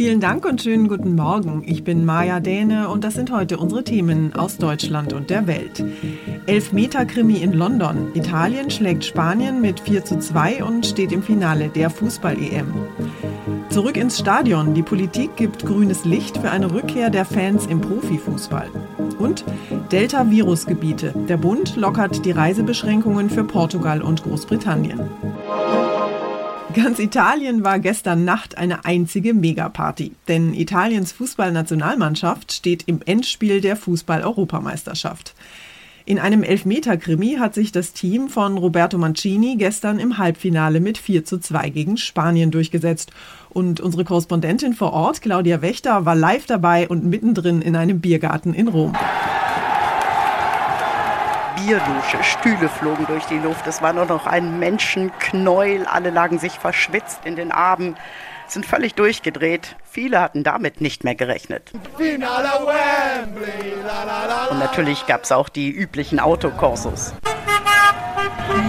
Vielen Dank und schönen guten Morgen. Ich bin Maja Däne und das sind heute unsere Themen aus Deutschland und der Welt. Elfmeter-Krimi in London. Italien schlägt Spanien mit 4 zu 2 und steht im Finale der Fußball-EM. Zurück ins Stadion. Die Politik gibt grünes Licht für eine Rückkehr der Fans im Profifußball. Und Delta-Virus-Gebiete. Der Bund lockert die Reisebeschränkungen für Portugal und Großbritannien. Ganz Italien war gestern Nacht eine einzige Megaparty, denn Italiens Fußballnationalmannschaft steht im Endspiel der Fußball-Europameisterschaft. In einem Elfmeter-Krimi hat sich das Team von Roberto Mancini gestern im Halbfinale mit 4 zu 2 gegen Spanien durchgesetzt. Und unsere Korrespondentin vor Ort, Claudia Wächter, war live dabei und mittendrin in einem Biergarten in Rom. Bierdusche. Stühle flogen durch die Luft. Es war nur noch ein Menschenknäuel. Alle lagen sich verschwitzt in den Armen, sind völlig durchgedreht. Viele hatten damit nicht mehr gerechnet. Und natürlich gab es auch die üblichen Autokorsos.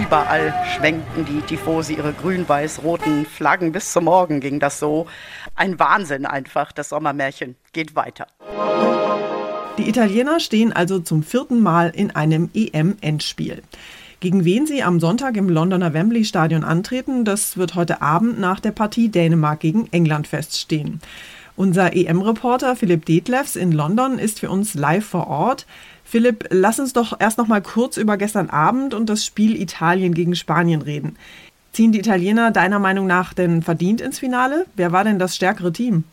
Überall schwenkten die Tifosi ihre grün-weiß-roten Flaggen. Bis zum Morgen ging das so. Ein Wahnsinn einfach. Das Sommermärchen geht weiter. Die Italiener stehen also zum vierten Mal in einem EM-Endspiel. Gegen wen sie am Sonntag im Londoner Wembley Stadion antreten, das wird heute Abend nach der Partie Dänemark gegen England feststehen. Unser EM-Reporter Philipp Detlefs in London ist für uns live vor Ort. Philipp, lass uns doch erst noch mal kurz über gestern Abend und das Spiel Italien gegen Spanien reden. Ziehen die Italiener deiner Meinung nach denn verdient ins Finale? Wer war denn das stärkere Team?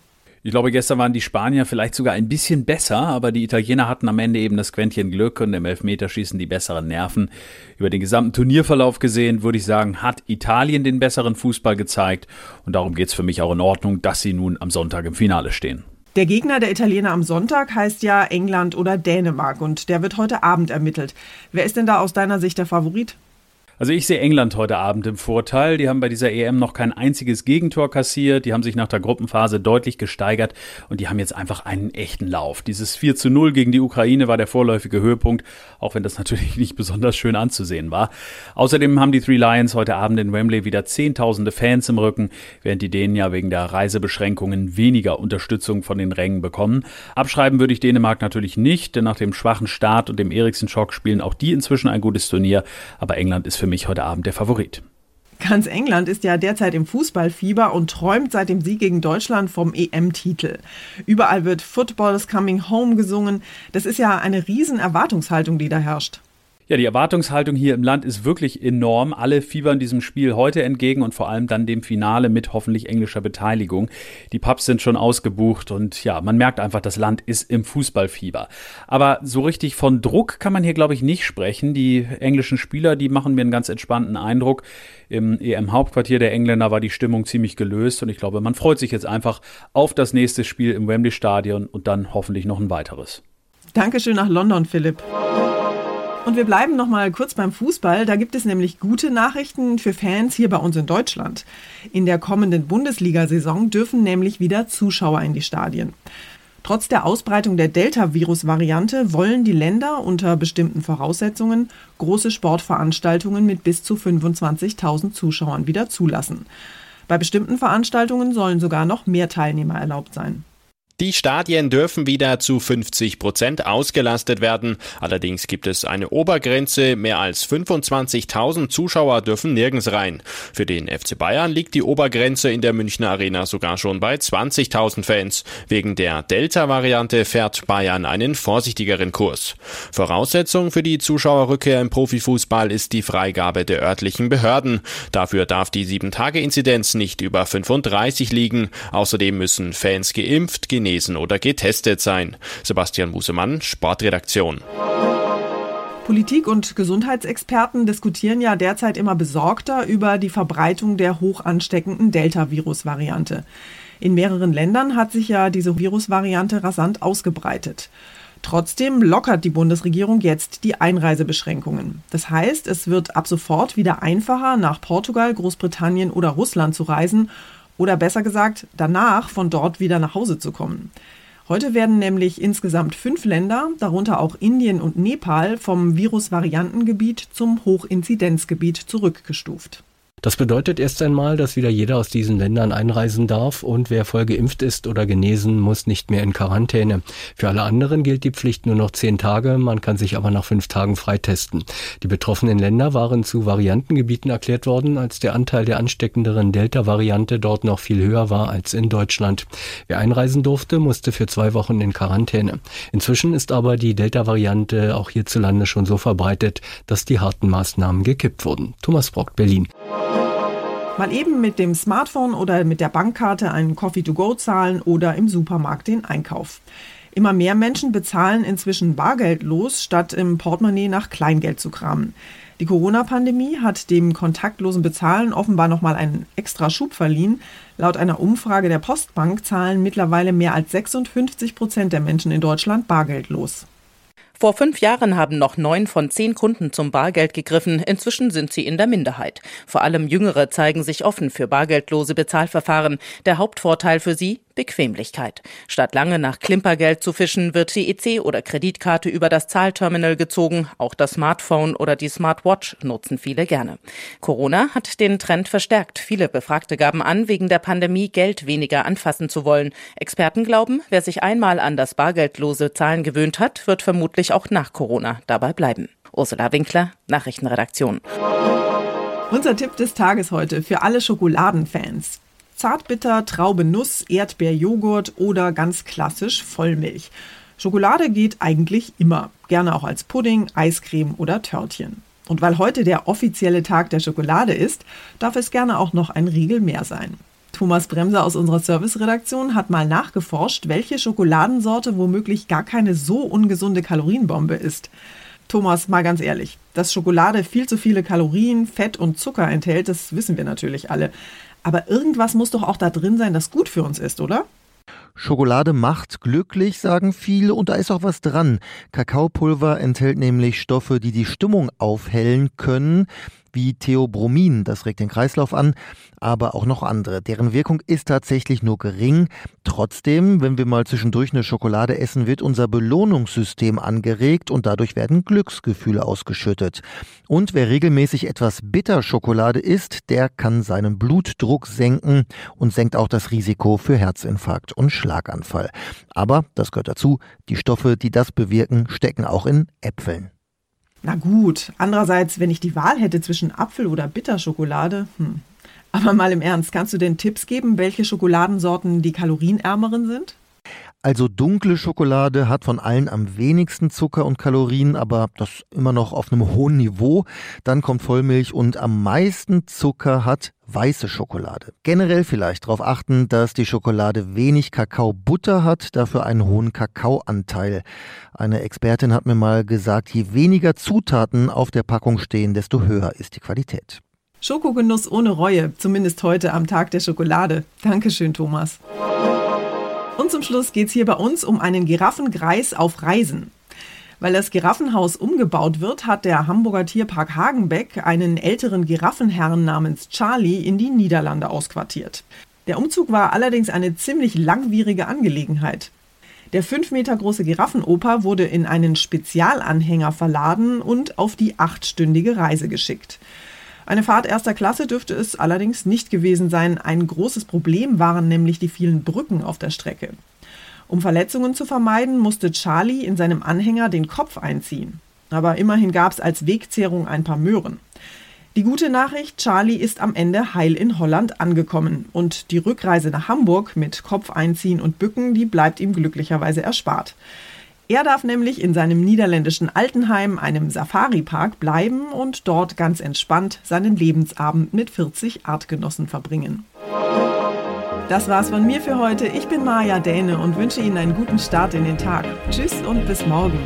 Ich glaube, gestern waren die Spanier vielleicht sogar ein bisschen besser, aber die Italiener hatten am Ende eben das Quäntchen Glück und im Elfmeterschießen die besseren Nerven. Über den gesamten Turnierverlauf gesehen, würde ich sagen, hat Italien den besseren Fußball gezeigt und darum geht es für mich auch in Ordnung, dass sie nun am Sonntag im Finale stehen. Der Gegner der Italiener am Sonntag heißt ja England oder Dänemark und der wird heute Abend ermittelt. Wer ist denn da aus deiner Sicht der Favorit? Also ich sehe England heute Abend im Vorteil. Die haben bei dieser EM noch kein einziges Gegentor kassiert. Die haben sich nach der Gruppenphase deutlich gesteigert und die haben jetzt einfach einen echten Lauf. Dieses 4 zu 0 gegen die Ukraine war der vorläufige Höhepunkt, auch wenn das natürlich nicht besonders schön anzusehen war. Außerdem haben die Three Lions heute Abend in Wembley wieder zehntausende Fans im Rücken, während die Dänen ja wegen der Reisebeschränkungen weniger Unterstützung von den Rängen bekommen. Abschreiben würde ich Dänemark natürlich nicht, denn nach dem schwachen Start und dem Eriksen-Schock spielen auch die inzwischen ein gutes Turnier, aber England ist für mich heute Abend der Favorit. Ganz England ist ja derzeit im Fußballfieber und träumt seit dem Sieg gegen Deutschland vom EM-Titel. Überall wird Football is coming home gesungen. Das ist ja eine riesen Erwartungshaltung, die da herrscht. Ja, die Erwartungshaltung hier im Land ist wirklich enorm. Alle fiebern diesem Spiel heute entgegen und vor allem dann dem Finale mit hoffentlich englischer Beteiligung. Die Pubs sind schon ausgebucht und ja, man merkt einfach, das Land ist im Fußballfieber. Aber so richtig von Druck kann man hier, glaube ich, nicht sprechen. Die englischen Spieler, die machen mir einen ganz entspannten Eindruck. Im EM-Hauptquartier der Engländer war die Stimmung ziemlich gelöst und ich glaube, man freut sich jetzt einfach auf das nächste Spiel im Wembley Stadion und dann hoffentlich noch ein weiteres. Dankeschön nach London, Philipp. Und wir bleiben noch mal kurz beim Fußball. Da gibt es nämlich gute Nachrichten für Fans hier bei uns in Deutschland. In der kommenden Bundesliga-Saison dürfen nämlich wieder Zuschauer in die Stadien. Trotz der Ausbreitung der Delta-Virus-Variante wollen die Länder unter bestimmten Voraussetzungen große Sportveranstaltungen mit bis zu 25.000 Zuschauern wieder zulassen. Bei bestimmten Veranstaltungen sollen sogar noch mehr Teilnehmer erlaubt sein. Die Stadien dürfen wieder zu 50 Prozent ausgelastet werden. Allerdings gibt es eine Obergrenze. Mehr als 25.000 Zuschauer dürfen nirgends rein. Für den FC Bayern liegt die Obergrenze in der Münchner Arena sogar schon bei 20.000 Fans. Wegen der Delta-Variante fährt Bayern einen vorsichtigeren Kurs. Voraussetzung für die Zuschauerrückkehr im Profifußball ist die Freigabe der örtlichen Behörden. Dafür darf die 7-Tage-Inzidenz nicht über 35 liegen. Außerdem müssen Fans geimpft, genesen genesen oder getestet sein. Sebastian Musemann, Sportredaktion. Politik und Gesundheitsexperten diskutieren ja derzeit immer besorgter über die Verbreitung der hoch ansteckenden Delta-Virus-Variante. In mehreren Ländern hat sich ja diese Virusvariante rasant ausgebreitet. Trotzdem lockert die Bundesregierung jetzt die Einreisebeschränkungen. Das heißt, es wird ab sofort wieder einfacher, nach Portugal, Großbritannien oder Russland zu reisen oder besser gesagt, danach von dort wieder nach Hause zu kommen. Heute werden nämlich insgesamt fünf Länder, darunter auch Indien und Nepal, vom Virusvariantengebiet zum Hochinzidenzgebiet zurückgestuft. Das bedeutet erst einmal, dass wieder jeder aus diesen Ländern einreisen darf und wer voll geimpft ist oder genesen, muss nicht mehr in Quarantäne. Für alle anderen gilt die Pflicht nur noch zehn Tage, man kann sich aber nach fünf Tagen freitesten. Die betroffenen Länder waren zu Variantengebieten erklärt worden, als der Anteil der ansteckenderen Delta-Variante dort noch viel höher war als in Deutschland. Wer einreisen durfte, musste für zwei Wochen in Quarantäne. Inzwischen ist aber die Delta-Variante auch hierzulande schon so verbreitet, dass die harten Maßnahmen gekippt wurden. Thomas Brock, Berlin. Mal eben mit dem Smartphone oder mit der Bankkarte einen Coffee to go zahlen oder im Supermarkt den Einkauf. Immer mehr Menschen bezahlen inzwischen bargeldlos, statt im Portemonnaie nach Kleingeld zu kramen. Die Corona-Pandemie hat dem kontaktlosen Bezahlen offenbar nochmal einen extra Schub verliehen. Laut einer Umfrage der Postbank zahlen mittlerweile mehr als 56 Prozent der Menschen in Deutschland bargeldlos. Vor fünf Jahren haben noch neun von zehn Kunden zum Bargeld gegriffen. Inzwischen sind sie in der Minderheit. Vor allem Jüngere zeigen sich offen für bargeldlose Bezahlverfahren. Der Hauptvorteil für sie Bequemlichkeit. Statt lange nach Klimpergeld zu fischen, wird die EC oder Kreditkarte über das Zahlterminal gezogen. Auch das Smartphone oder die Smartwatch nutzen viele gerne. Corona hat den Trend verstärkt. Viele Befragte gaben an, wegen der Pandemie Geld weniger anfassen zu wollen. Experten glauben, wer sich einmal an das bargeldlose Zahlen gewöhnt hat, wird vermutlich auch nach Corona dabei bleiben. Ursula Winkler, Nachrichtenredaktion. Unser Tipp des Tages heute für alle Schokoladenfans. Zartbitter, Traube, Nuss, Erdbeer, Joghurt oder ganz klassisch Vollmilch. Schokolade geht eigentlich immer, gerne auch als Pudding, Eiscreme oder Törtchen. Und weil heute der offizielle Tag der Schokolade ist, darf es gerne auch noch ein Riegel mehr sein. Thomas Bremser aus unserer Serviceredaktion hat mal nachgeforscht, welche Schokoladensorte womöglich gar keine so ungesunde Kalorienbombe ist. Thomas, mal ganz ehrlich, dass Schokolade viel zu viele Kalorien, Fett und Zucker enthält, das wissen wir natürlich alle. Aber irgendwas muss doch auch da drin sein, das gut für uns ist, oder? Schokolade macht glücklich, sagen viele, und da ist auch was dran. Kakaopulver enthält nämlich Stoffe, die die Stimmung aufhellen können wie Theobromin, das regt den Kreislauf an, aber auch noch andere. Deren Wirkung ist tatsächlich nur gering. Trotzdem, wenn wir mal zwischendurch eine Schokolade essen, wird unser Belohnungssystem angeregt und dadurch werden Glücksgefühle ausgeschüttet. Und wer regelmäßig etwas Bitterschokolade isst, der kann seinen Blutdruck senken und senkt auch das Risiko für Herzinfarkt und Schlaganfall. Aber, das gehört dazu, die Stoffe, die das bewirken, stecken auch in Äpfeln. Na gut, andererseits, wenn ich die Wahl hätte zwischen Apfel oder Bitterschokolade, hm. Aber mal im Ernst, kannst du denn Tipps geben, welche Schokoladensorten die kalorienärmeren sind? Also dunkle Schokolade hat von allen am wenigsten Zucker und Kalorien, aber das immer noch auf einem hohen Niveau. Dann kommt Vollmilch und am meisten Zucker hat weiße Schokolade. Generell vielleicht darauf achten, dass die Schokolade wenig Kakaobutter hat, dafür einen hohen Kakaoanteil. Eine Expertin hat mir mal gesagt, je weniger Zutaten auf der Packung stehen, desto höher ist die Qualität. Schokogenuss ohne Reue, zumindest heute am Tag der Schokolade. Dankeschön, Thomas. Und zum Schluss geht es hier bei uns um einen Giraffengreis auf Reisen. Weil das Giraffenhaus umgebaut wird, hat der Hamburger Tierpark Hagenbeck einen älteren Giraffenherrn namens Charlie in die Niederlande ausquartiert. Der Umzug war allerdings eine ziemlich langwierige Angelegenheit. Der fünf Meter große Giraffenoper wurde in einen Spezialanhänger verladen und auf die achtstündige Reise geschickt. Eine Fahrt erster Klasse dürfte es allerdings nicht gewesen sein. Ein großes Problem waren nämlich die vielen Brücken auf der Strecke. Um Verletzungen zu vermeiden, musste Charlie in seinem Anhänger den Kopf einziehen. Aber immerhin gab es als Wegzehrung ein paar Möhren. Die gute Nachricht, Charlie ist am Ende heil in Holland angekommen und die Rückreise nach Hamburg mit Kopf einziehen und Bücken, die bleibt ihm glücklicherweise erspart. Er darf nämlich in seinem niederländischen Altenheim, einem Safari-Park, bleiben und dort ganz entspannt seinen Lebensabend mit 40 Artgenossen verbringen. Das war's von mir für heute. Ich bin Maja Däne und wünsche Ihnen einen guten Start in den Tag. Tschüss und bis morgen.